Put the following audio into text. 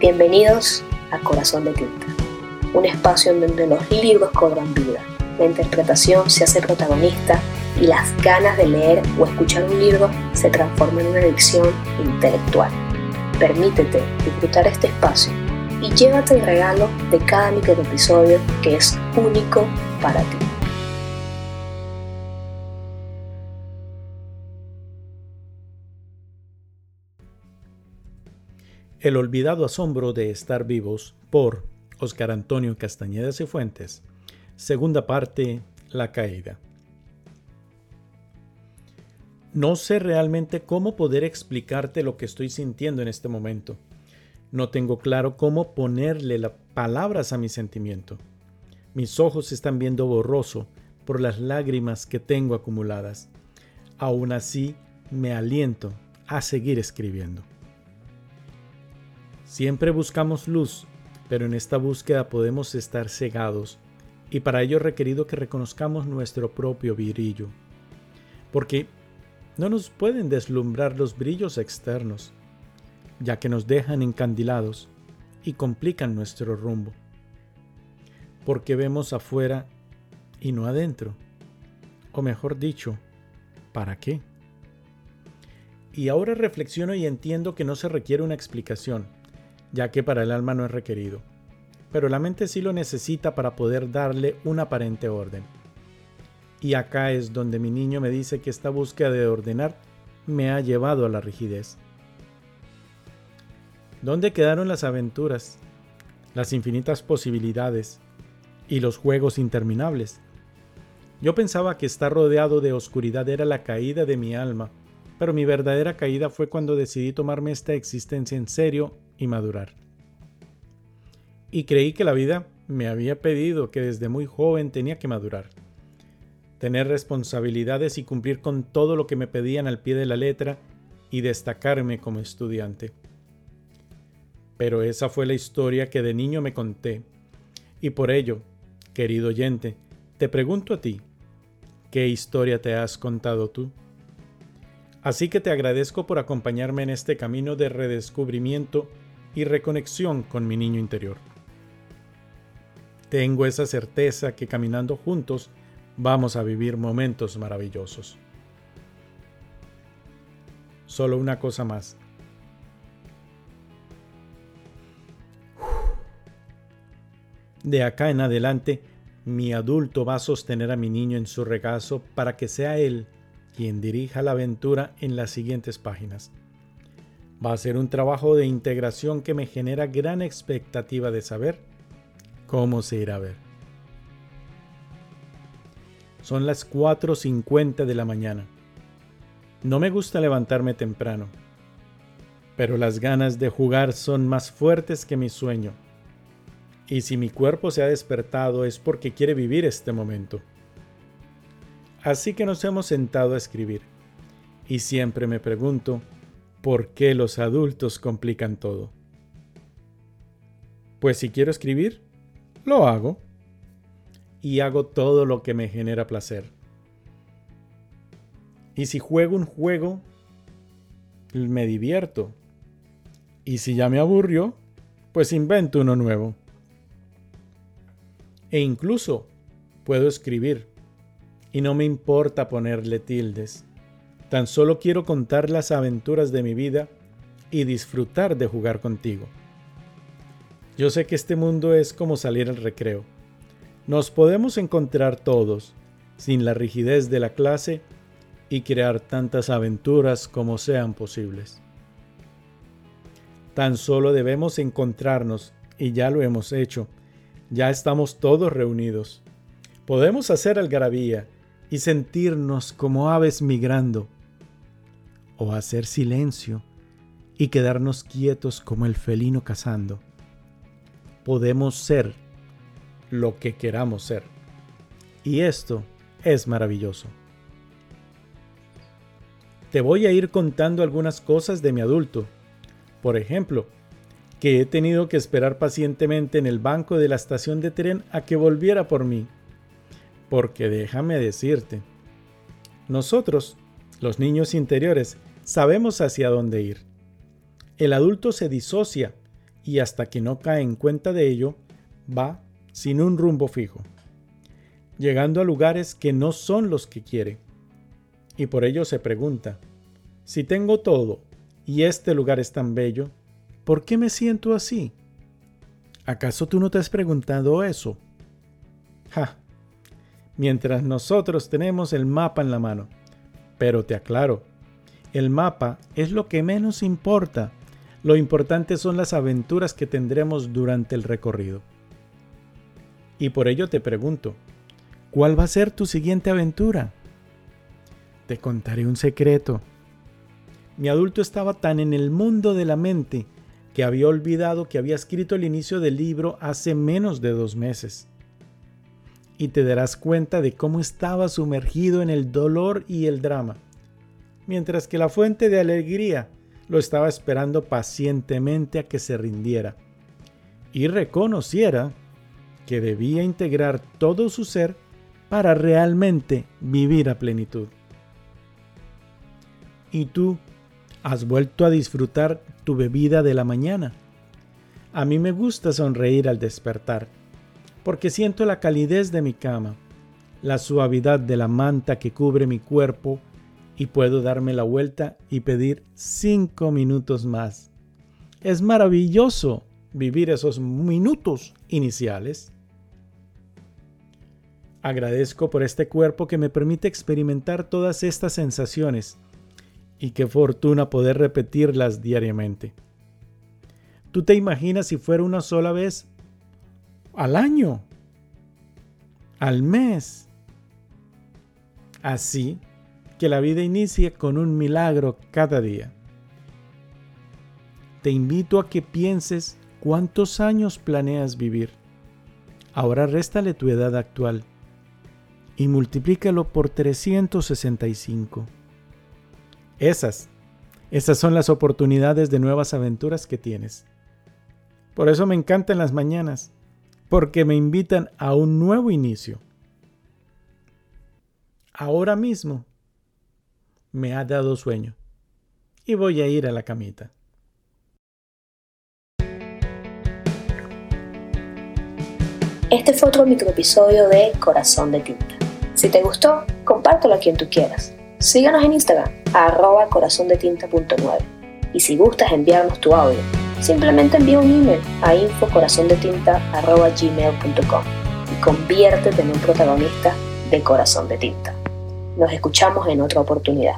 Bienvenidos a Corazón de Tinta, un espacio en donde los libros cobran vida, la interpretación se hace protagonista y las ganas de leer o escuchar un libro se transforman en una adicción intelectual. Permítete disfrutar este espacio y llévate el regalo de cada micro episodio que es único para ti. El olvidado asombro de estar vivos por Oscar Antonio Castañeda Cifuentes. Segunda parte, La caída. No sé realmente cómo poder explicarte lo que estoy sintiendo en este momento. No tengo claro cómo ponerle las palabras a mi sentimiento. Mis ojos están viendo borroso por las lágrimas que tengo acumuladas. Aún así, me aliento a seguir escribiendo. Siempre buscamos luz, pero en esta búsqueda podemos estar cegados y para ello requerido que reconozcamos nuestro propio brillo. Porque no nos pueden deslumbrar los brillos externos, ya que nos dejan encandilados y complican nuestro rumbo. Porque vemos afuera y no adentro. O mejor dicho, ¿para qué? Y ahora reflexiono y entiendo que no se requiere una explicación, ya que para el alma no es requerido, pero la mente sí lo necesita para poder darle un aparente orden. Y acá es donde mi niño me dice que esta búsqueda de ordenar me ha llevado a la rigidez. ¿Dónde quedaron las aventuras, las infinitas posibilidades y los juegos interminables? Yo pensaba que estar rodeado de oscuridad era la caída de mi alma, pero mi verdadera caída fue cuando decidí tomarme esta existencia en serio y madurar. Y creí que la vida me había pedido que desde muy joven tenía que madurar tener responsabilidades y cumplir con todo lo que me pedían al pie de la letra y destacarme como estudiante. Pero esa fue la historia que de niño me conté, y por ello, querido oyente, te pregunto a ti, ¿qué historia te has contado tú? Así que te agradezco por acompañarme en este camino de redescubrimiento y reconexión con mi niño interior. Tengo esa certeza que caminando juntos vamos a vivir momentos maravillosos. Solo una cosa más. De acá en adelante, mi adulto va a sostener a mi niño en su regazo para que sea él quien dirija la aventura en las siguientes páginas. Va a ser un trabajo de integración que me genera gran expectativa de saber cómo se irá a ver. Son las 4.50 de la mañana. No me gusta levantarme temprano, pero las ganas de jugar son más fuertes que mi sueño. Y si mi cuerpo se ha despertado es porque quiere vivir este momento. Así que nos hemos sentado a escribir. Y siempre me pregunto, ¿por qué los adultos complican todo? Pues si quiero escribir, lo hago y hago todo lo que me genera placer. Y si juego un juego, me divierto. Y si ya me aburrió, pues invento uno nuevo. E incluso puedo escribir. Y no me importa ponerle tildes. Tan solo quiero contar las aventuras de mi vida y disfrutar de jugar contigo. Yo sé que este mundo es como salir al recreo nos podemos encontrar todos, sin la rigidez de la clase, y crear tantas aventuras como sean posibles. Tan solo debemos encontrarnos, y ya lo hemos hecho, ya estamos todos reunidos. Podemos hacer algarabía y sentirnos como aves migrando, o hacer silencio y quedarnos quietos como el felino cazando. Podemos ser lo que queramos ser. Y esto es maravilloso. Te voy a ir contando algunas cosas de mi adulto. Por ejemplo, que he tenido que esperar pacientemente en el banco de la estación de tren a que volviera por mí. Porque déjame decirte, nosotros, los niños interiores, sabemos hacia dónde ir. El adulto se disocia y hasta que no cae en cuenta de ello, va sin un rumbo fijo, llegando a lugares que no son los que quiere. Y por ello se pregunta, si tengo todo y este lugar es tan bello, ¿por qué me siento así? ¿Acaso tú no te has preguntado eso? Ja, mientras nosotros tenemos el mapa en la mano. Pero te aclaro, el mapa es lo que menos importa. Lo importante son las aventuras que tendremos durante el recorrido. Y por ello te pregunto, ¿cuál va a ser tu siguiente aventura? Te contaré un secreto. Mi adulto estaba tan en el mundo de la mente que había olvidado que había escrito el inicio del libro hace menos de dos meses. Y te darás cuenta de cómo estaba sumergido en el dolor y el drama, mientras que la fuente de alegría lo estaba esperando pacientemente a que se rindiera y reconociera que debía integrar todo su ser para realmente vivir a plenitud. ¿Y tú has vuelto a disfrutar tu bebida de la mañana? A mí me gusta sonreír al despertar, porque siento la calidez de mi cama, la suavidad de la manta que cubre mi cuerpo y puedo darme la vuelta y pedir cinco minutos más. Es maravilloso vivir esos minutos iniciales Agradezco por este cuerpo que me permite experimentar todas estas sensaciones y qué fortuna poder repetirlas diariamente. ¿Tú te imaginas si fuera una sola vez al año? ¿Al mes? Así que la vida inicie con un milagro cada día. Te invito a que pienses cuántos años planeas vivir. Ahora réstale tu edad actual y multiplícalo por 365. Esas, esas son las oportunidades de nuevas aventuras que tienes. Por eso me encantan las mañanas, porque me invitan a un nuevo inicio. Ahora mismo me ha dado sueño y voy a ir a la camita. Este fue otro microepisodio de Corazón de Tinta. Si te gustó, compártelo a quien tú quieras. Síganos en Instagram, arroba corazondetinta.9. Y si gustas enviarnos tu audio, simplemente envía un email a infocorazondetinta.gmail.com y conviértete en un protagonista de Corazón de Tinta. Nos escuchamos en otra oportunidad.